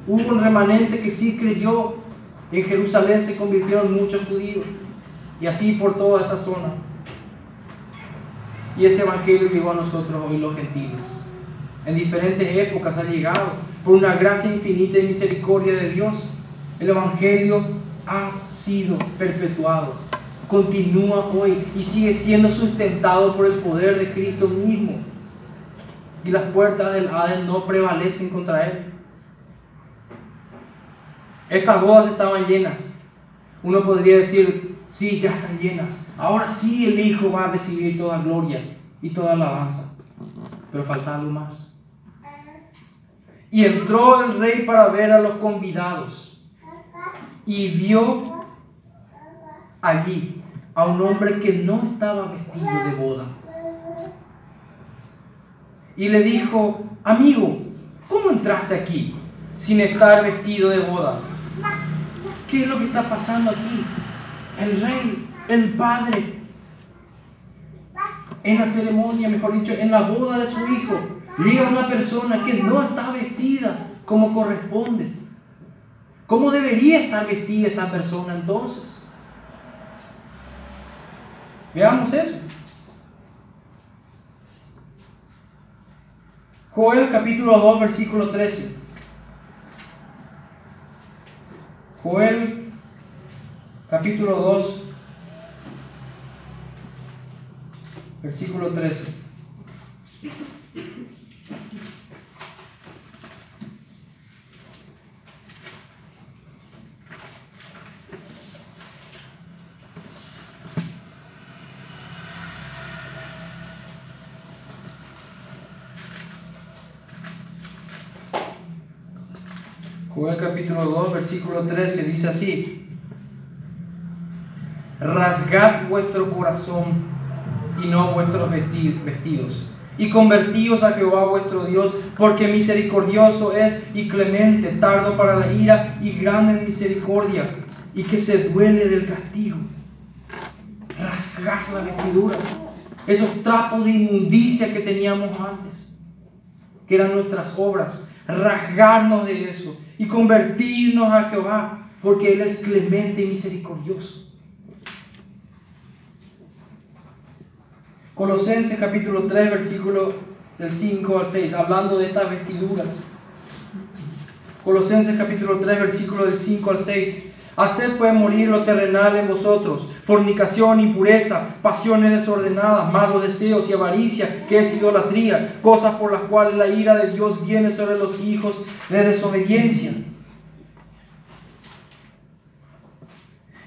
Hubo un remanente que sí creyó. En Jerusalén se convirtieron muchos judíos. Y así por toda esa zona. Y ese evangelio llegó a nosotros hoy los gentiles. En diferentes épocas ha llegado por una gracia infinita y misericordia de Dios. El Evangelio ha sido perpetuado, continúa hoy y sigue siendo sustentado por el poder de Cristo mismo. Y las puertas del Hades no prevalecen contra él. Estas bodas estaban llenas. Uno podría decir, sí, ya están llenas. Ahora sí el Hijo va a recibir toda gloria y toda alabanza. Pero falta algo más. Y entró el rey para ver a los convidados. Y vio allí a un hombre que no estaba vestido de boda. Y le dijo, amigo, ¿cómo entraste aquí sin estar vestido de boda? ¿Qué es lo que está pasando aquí? El rey, el padre, en la ceremonia, mejor dicho, en la boda de su hijo, llega una persona que no está vestida como corresponde. ¿Cómo debería estar vestida esta persona entonces? Veamos eso. Joel capítulo 2, versículo 13. Joel capítulo 2, versículo 13. Joel capítulo 2, versículo 13 dice así, rasgad vuestro corazón y no vuestros vestidos, y convertíos a Jehová vuestro Dios, porque misericordioso es y clemente, tardo para la ira y grande misericordia, y que se duele del castigo. Rasgar la vestidura, esos trapos de inmundicia que teníamos antes. que eran nuestras obras, rasgarnos de eso y convertirnos a Jehová, porque Él es clemente y misericordioso. Colosenses capítulo 3, versículo del 5 al 6, hablando de estas vestiduras. Colosenses capítulo 3, versículo del 5 al 6. Hacer pues morir lo terrenal en vosotros, fornicación, impureza, pasiones desordenadas, malos deseos y avaricia, que es idolatría, cosas por las cuales la ira de Dios viene sobre los hijos de desobediencia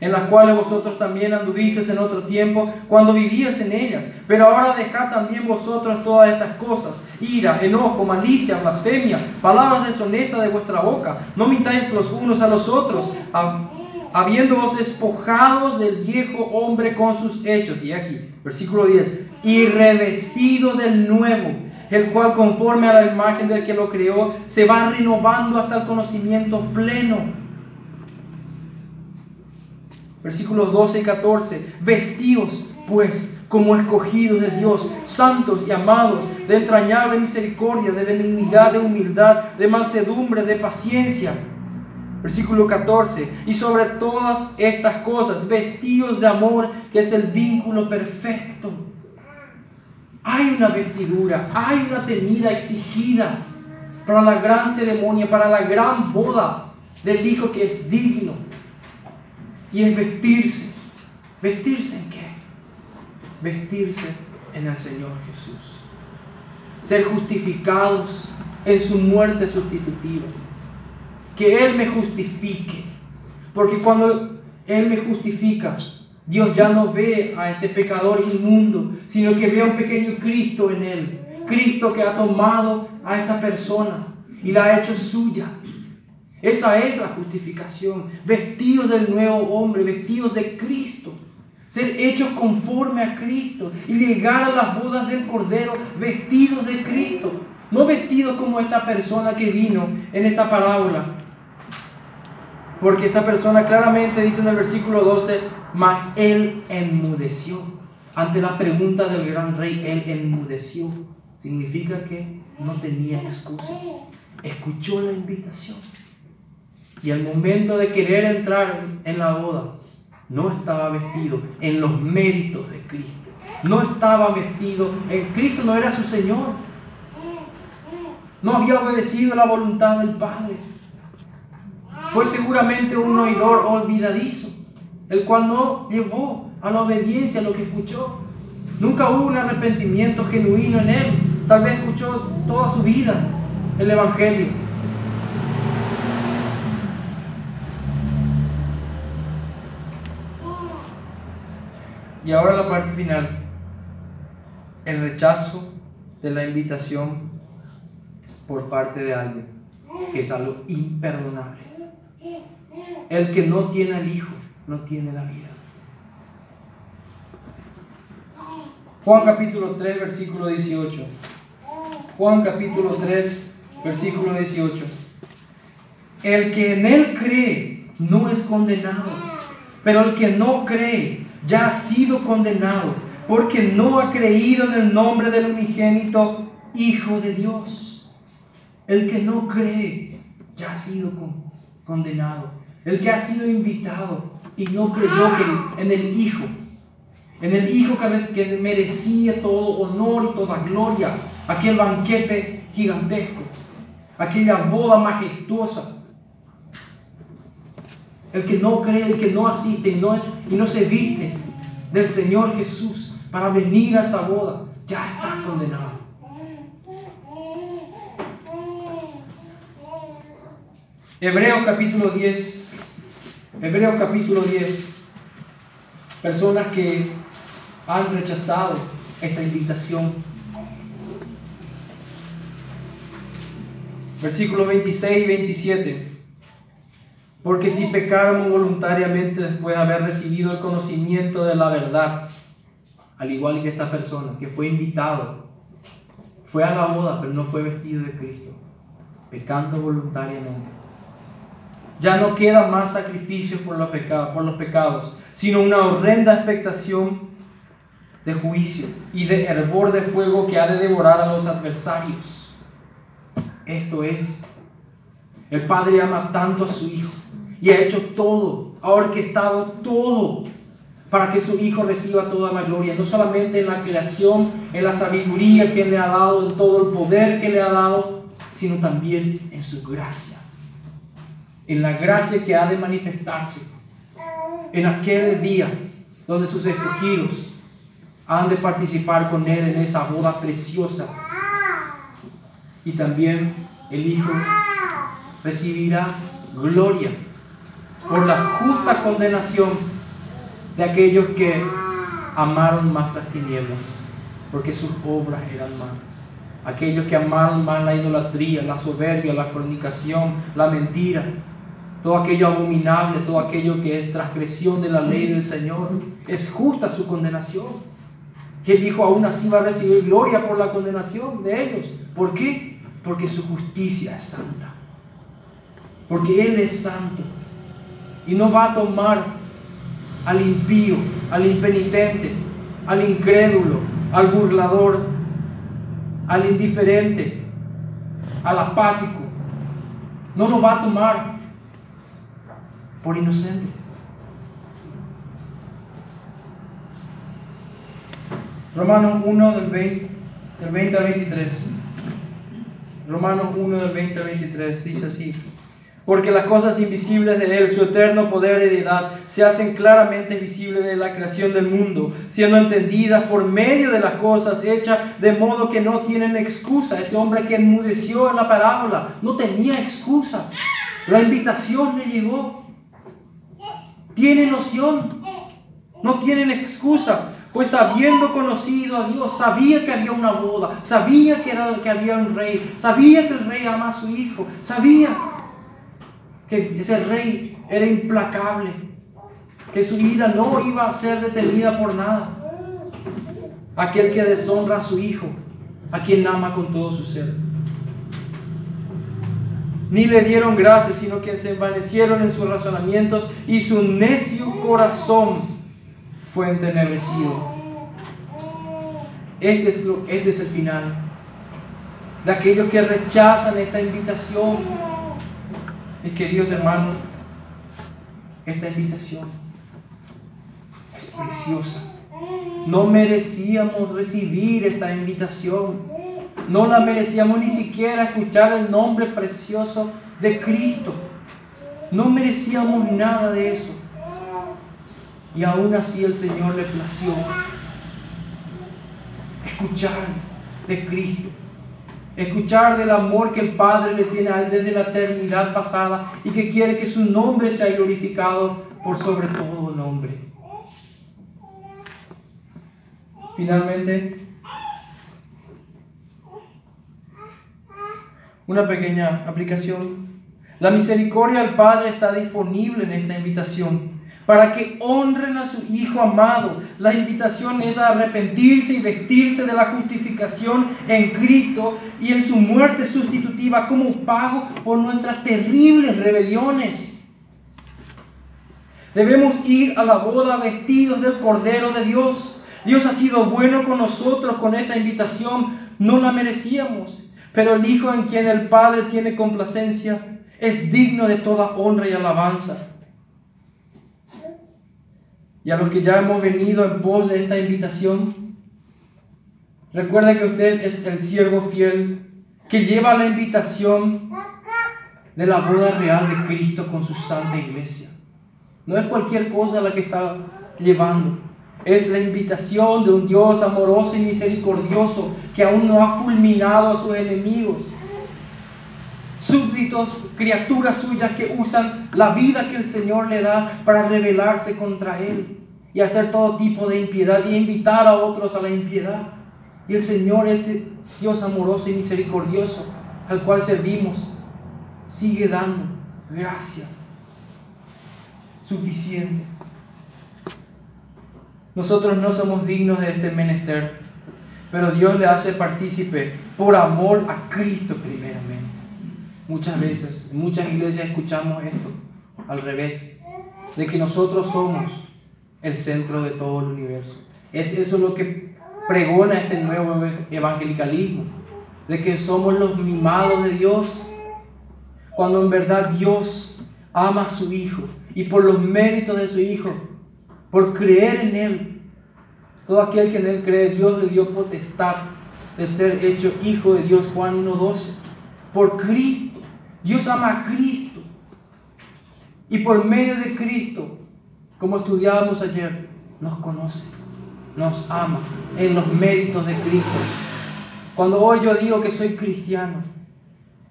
en las cuales vosotros también anduvisteis en otro tiempo cuando vivías en ellas. Pero ahora dejad también vosotros todas estas cosas, ira, enojo, malicia, blasfemia, palabras deshonestas de vuestra boca. No mintáis los unos a los otros, habiéndoos despojados del viejo hombre con sus hechos. Y aquí, versículo 10, y revestido del nuevo el cual conforme a la imagen del que lo creó, se va renovando hasta el conocimiento pleno Versículos 12 y 14. Vestíos pues como escogidos de Dios, santos y amados, de entrañable misericordia, de benignidad, de humildad, de mansedumbre, de paciencia. Versículo 14. Y sobre todas estas cosas, vestidos de amor, que es el vínculo perfecto. Hay una vestidura, hay una tenida exigida para la gran ceremonia, para la gran boda del Hijo que es digno y es vestirse. ¿Vestirse en qué? Vestirse en el Señor Jesús. Ser justificados en su muerte sustitutiva. Que Él me justifique. Porque cuando Él me justifica, Dios ya no ve a este pecador inmundo, sino que ve a un pequeño Cristo en Él. Cristo que ha tomado a esa persona y la ha hecho suya esa es la justificación. Vestidos del nuevo hombre, vestidos de Cristo. Ser hechos conforme a Cristo y llegar a las bodas del Cordero vestidos de Cristo. No vestidos como esta persona que vino en esta parábola. Porque esta persona claramente dice en el versículo 12, mas él enmudeció. Ante la pregunta del gran rey, él enmudeció. Significa que no tenía excusas. Escuchó la invitación. Y al momento de querer entrar en la boda, no estaba vestido en los méritos de Cristo. No estaba vestido en Cristo, no era su Señor. No había obedecido la voluntad del Padre. Fue seguramente un oidor olvidadizo, el cual no llevó a la obediencia lo que escuchó. Nunca hubo un arrepentimiento genuino en él. Tal vez escuchó toda su vida el Evangelio, Y ahora la parte final, el rechazo de la invitación por parte de alguien, que es algo imperdonable. El que no tiene al Hijo, no tiene la vida. Juan capítulo 3, versículo 18. Juan capítulo 3, versículo 18. El que en Él cree no es condenado, pero el que no cree ya ha sido condenado porque no ha creído en el nombre del unigénito Hijo de Dios. El que no cree ya ha sido condenado. El que ha sido invitado y no creyó en el Hijo. En el Hijo que merecía todo honor y toda gloria. Aquel banquete gigantesco. Aquella boda majestuosa el que no cree, el que no asiste y no, y no se viste del Señor Jesús para venir a esa boda, ya está condenado. Hebreos capítulo 10. Hebreos capítulo 10. Personas que han rechazado esta invitación. Versículos 26 y 27. Porque si pecáramos voluntariamente después de haber recibido el conocimiento de la verdad, al igual que esta persona que fue invitado, fue a la boda, pero no fue vestido de Cristo, pecando voluntariamente. Ya no queda más sacrificios por los, pecados, por los pecados, sino una horrenda expectación de juicio y de hervor de fuego que ha de devorar a los adversarios. Esto es. El Padre ama tanto a su Hijo y ha hecho todo, ha orquestado todo para que su Hijo reciba toda la gloria, no solamente en la creación, en la sabiduría que le ha dado, en todo el poder que le ha dado, sino también en su gracia, en la gracia que ha de manifestarse en aquel día donde sus escogidos han de participar con Él en esa boda preciosa. Y también el Hijo recibirá gloria por la justa condenación de aquellos que amaron más las tinieblas, porque sus obras eran malas. Aquellos que amaron más la idolatría, la soberbia, la fornicación, la mentira, todo aquello abominable, todo aquello que es transgresión de la ley del Señor, es justa su condenación. Y él dijo, aún así va a recibir gloria por la condenación de ellos. ¿Por qué? Porque su justicia es santa. Porque Él es santo. Y no va a tomar al impío, al impenitente, al incrédulo, al burlador, al indiferente, al apático. No lo va a tomar por inocente. Romanos 1 del 20, del 20 al 23. Romanos 1 del 20 al 23 dice así. Porque las cosas invisibles de Él, su eterno poder y deidad, se hacen claramente visibles de la creación del mundo, siendo entendidas por medio de las cosas hechas, de modo que no tienen excusa. Este hombre que enmudeció en la parábola no tenía excusa. La invitación le llegó. Tiene noción. No tienen excusa. Pues habiendo conocido a Dios, sabía que había una boda, sabía que, era, que había un rey, sabía que el rey ama a su hijo, sabía que ese rey era implacable, que su ira no iba a ser detenida por nada. Aquel que deshonra a su hijo, a quien ama con todo su ser. Ni le dieron gracias, sino que se envanecieron en sus razonamientos y su necio corazón fue entenebrecido. Este es, lo, este es el final de aquellos que rechazan esta invitación. Mis queridos hermanos, esta invitación es preciosa. No merecíamos recibir esta invitación. No la merecíamos ni siquiera escuchar el nombre precioso de Cristo. No merecíamos nada de eso. Y aún así el Señor le plació escuchar de Cristo, escuchar del amor que el Padre le tiene a él desde la eternidad pasada y que quiere que su nombre sea glorificado por sobre todo nombre. Finalmente, una pequeña aplicación. La misericordia del Padre está disponible en esta invitación para que honren a su Hijo amado. La invitación es a arrepentirse y vestirse de la justificación en Cristo y en su muerte sustitutiva como pago por nuestras terribles rebeliones. Debemos ir a la boda vestidos del Cordero de Dios. Dios ha sido bueno con nosotros con esta invitación. No la merecíamos, pero el Hijo en quien el Padre tiene complacencia es digno de toda honra y alabanza y a los que ya hemos venido en pos de esta invitación, recuerda que usted es el siervo fiel que lleva la invitación de la boda real de Cristo con su santa iglesia. No es cualquier cosa la que está llevando. Es la invitación de un Dios amoroso y misericordioso que aún no ha fulminado a sus enemigos. Súbditos, criaturas suyas que usan la vida que el Señor le da para rebelarse contra Él y hacer todo tipo de impiedad y invitar a otros a la impiedad. Y el Señor, ese Dios amoroso y misericordioso al cual servimos, sigue dando gracia suficiente. Nosotros no somos dignos de este menester, pero Dios le hace partícipe por amor a Cristo primeramente. Muchas veces, en muchas iglesias escuchamos esto al revés, de que nosotros somos el centro de todo el universo. Es eso lo que pregona este nuevo evangelicalismo. de que somos los mimados de Dios, cuando en verdad Dios ama a su Hijo y por los méritos de su Hijo, por creer en Él, todo aquel que en Él cree, Dios le dio potestad de ser hecho hijo de Dios, Juan 1.12, por Cristo. Dios ama a Cristo. Y por medio de Cristo, como estudiábamos ayer, nos conoce, nos ama en los méritos de Cristo. Cuando hoy yo digo que soy cristiano,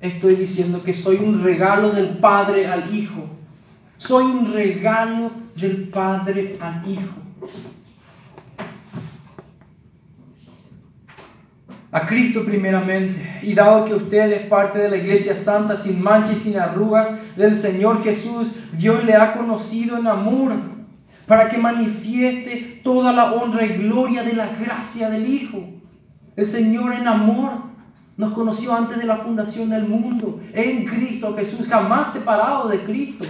estoy diciendo que soy un regalo del Padre al Hijo. Soy un regalo del Padre al Hijo. a Cristo primeramente. Y dado que usted es parte de la iglesia santa, sin mancha y sin arrugas del Señor Jesús, Dios le ha conocido en amor para que manifieste toda la honra y gloria de la gracia del Hijo. El Señor en amor nos conoció antes de la fundación del mundo, en Cristo Jesús, jamás separado de Cristo,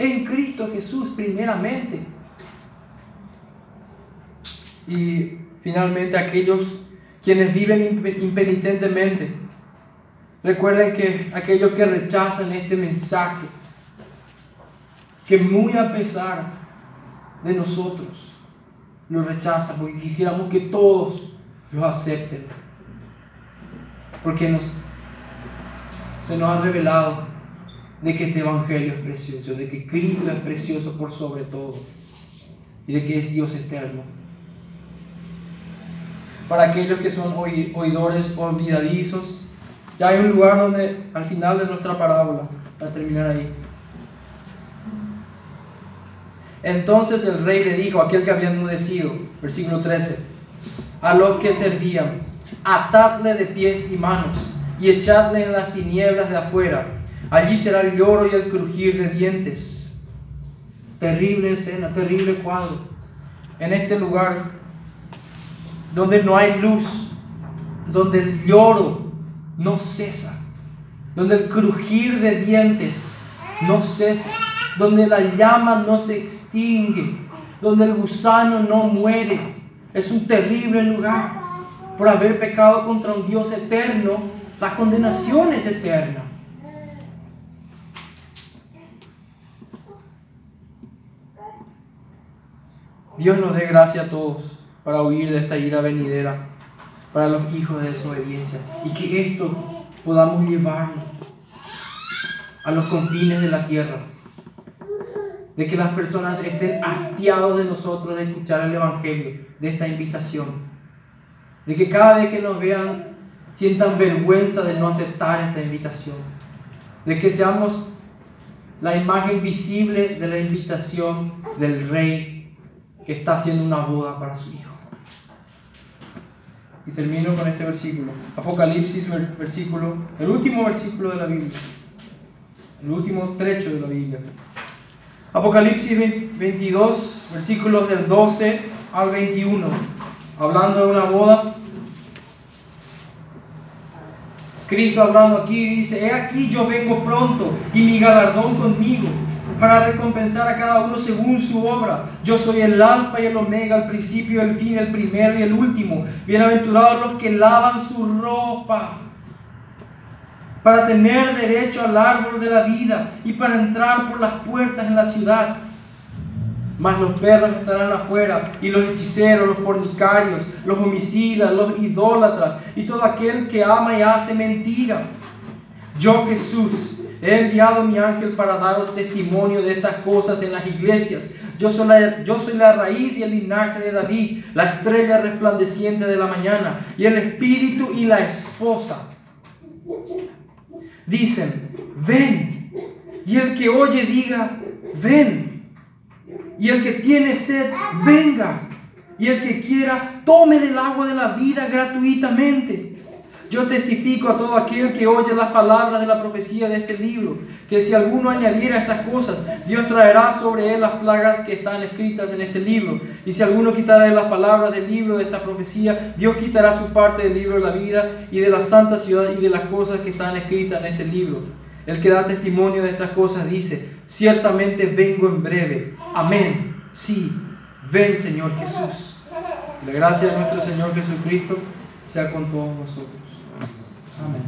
en Cristo Jesús primeramente. Y finalmente aquellos quienes viven impenitentemente. Recuerden que aquellos que rechazan este mensaje, que muy a pesar de nosotros, lo rechazan, porque quisiéramos que todos lo acepten. Porque nos, se nos ha revelado de que este Evangelio es precioso, de que Cristo es precioso por sobre todo y de que es Dios eterno para aquellos que son oidores olvidadizos. Ya hay un lugar donde, al final de nuestra parábola, para terminar ahí. Entonces el rey le dijo a aquel que había enmudecido, versículo 13, a los que servían, atadle de pies y manos y echadle en las tinieblas de afuera. Allí será el lloro y el crujir de dientes. Terrible escena, terrible cuadro. En este lugar donde no hay luz, donde el lloro no cesa, donde el crujir de dientes no cesa, donde la llama no se extingue, donde el gusano no muere. Es un terrible lugar. Por haber pecado contra un Dios eterno, la condenación es eterna. Dios nos dé gracia a todos para huir de esta ira venidera para los hijos de desobediencia y que esto podamos llevarlo a los confines de la tierra. De que las personas estén hastiados de nosotros de escuchar el Evangelio, de esta invitación. De que cada vez que nos vean sientan vergüenza de no aceptar esta invitación. De que seamos la imagen visible de la invitación del Rey que está haciendo una boda para su hijo. Y termino con este versículo. Apocalipsis, versículo, el último versículo de la Biblia. El último trecho de la Biblia. Apocalipsis 22, versículos del 12 al 21. Hablando de una boda. Cristo hablando aquí dice, he aquí yo vengo pronto y mi galardón conmigo para recompensar a cada uno según su obra. Yo soy el alfa y el omega, el principio y el fin, el primero y el último. Bienaventurados los que lavan su ropa para tener derecho al árbol de la vida y para entrar por las puertas en la ciudad. Mas los perros estarán afuera, y los hechiceros, los fornicarios, los homicidas, los idólatras, y todo aquel que ama y hace mentira. Yo Jesús He enviado mi ángel para daros testimonio de estas cosas en las iglesias. Yo soy, la, yo soy la raíz y el linaje de David, la estrella resplandeciente de la mañana, y el espíritu y la esposa. Dicen, ven. Y el que oye diga, ven. Y el que tiene sed, venga. Y el que quiera, tome del agua de la vida gratuitamente. Yo testifico a todo aquel que oye las palabras de la profecía de este libro, que si alguno añadiera estas cosas, Dios traerá sobre él las plagas que están escritas en este libro. Y si alguno quitara de las palabras del libro de esta profecía, Dios quitará su parte del libro de la vida y de la santa ciudad y de las cosas que están escritas en este libro. El que da testimonio de estas cosas dice, ciertamente vengo en breve. Amén. Sí, ven Señor Jesús. la gracia de nuestro Señor Jesucristo sea con todos nosotros. Amén.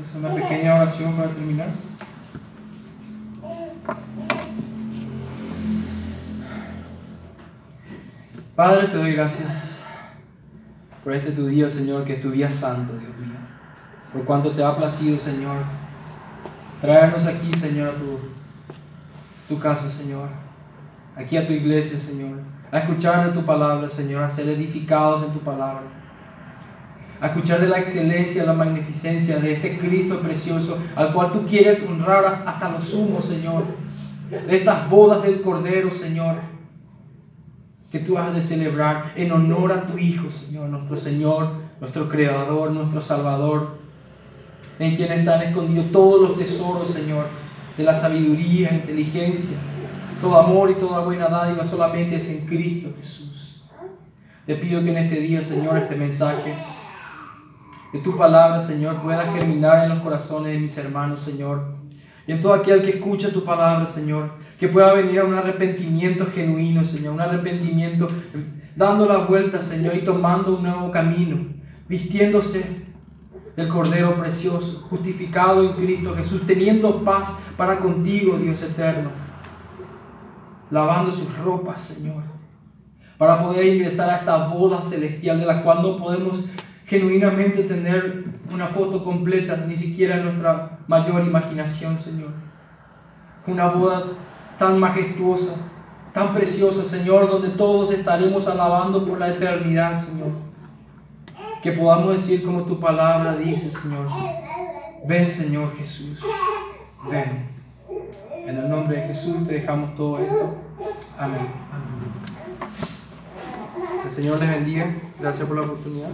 Es una pequeña oración para terminar. Padre, te doy gracias por este tu día, Señor, que es tu día santo, Dios mío. Por cuanto te ha placido, Señor, traernos aquí, Señor, a tu, tu casa, Señor. Aquí a tu iglesia, Señor. A escuchar de tu palabra, Señor. A ser edificados en tu palabra. A escuchar de la excelencia, la magnificencia de este Cristo precioso, al cual tú quieres honrar hasta lo sumo, Señor. De estas bodas del Cordero, Señor que tú has de celebrar en honor a tu Hijo, Señor, nuestro Señor, nuestro Creador, nuestro Salvador, en quien están escondidos todos los tesoros, Señor, de la sabiduría, inteligencia, todo amor y toda buena dádiva solamente es en Cristo Jesús. Te pido que en este día, Señor, este mensaje de tu palabra, Señor, pueda germinar en los corazones de mis hermanos, Señor. Y en todo aquel que escucha tu palabra, Señor, que pueda venir a un arrepentimiento genuino, Señor, un arrepentimiento dando la vuelta, Señor, y tomando un nuevo camino, vistiéndose del Cordero precioso, justificado en Cristo Jesús, teniendo paz para contigo, Dios eterno, lavando sus ropas, Señor, para poder ingresar a esta boda celestial de la cual no podemos genuinamente tener una foto completa, ni siquiera nuestra mayor imaginación, Señor. Una boda tan majestuosa, tan preciosa, Señor, donde todos estaremos alabando por la eternidad, Señor. Que podamos decir como tu palabra dice, Señor. Ven, Señor Jesús. Ven. En el nombre de Jesús te dejamos todo esto. Amén. El Señor les bendiga. Gracias por la oportunidad.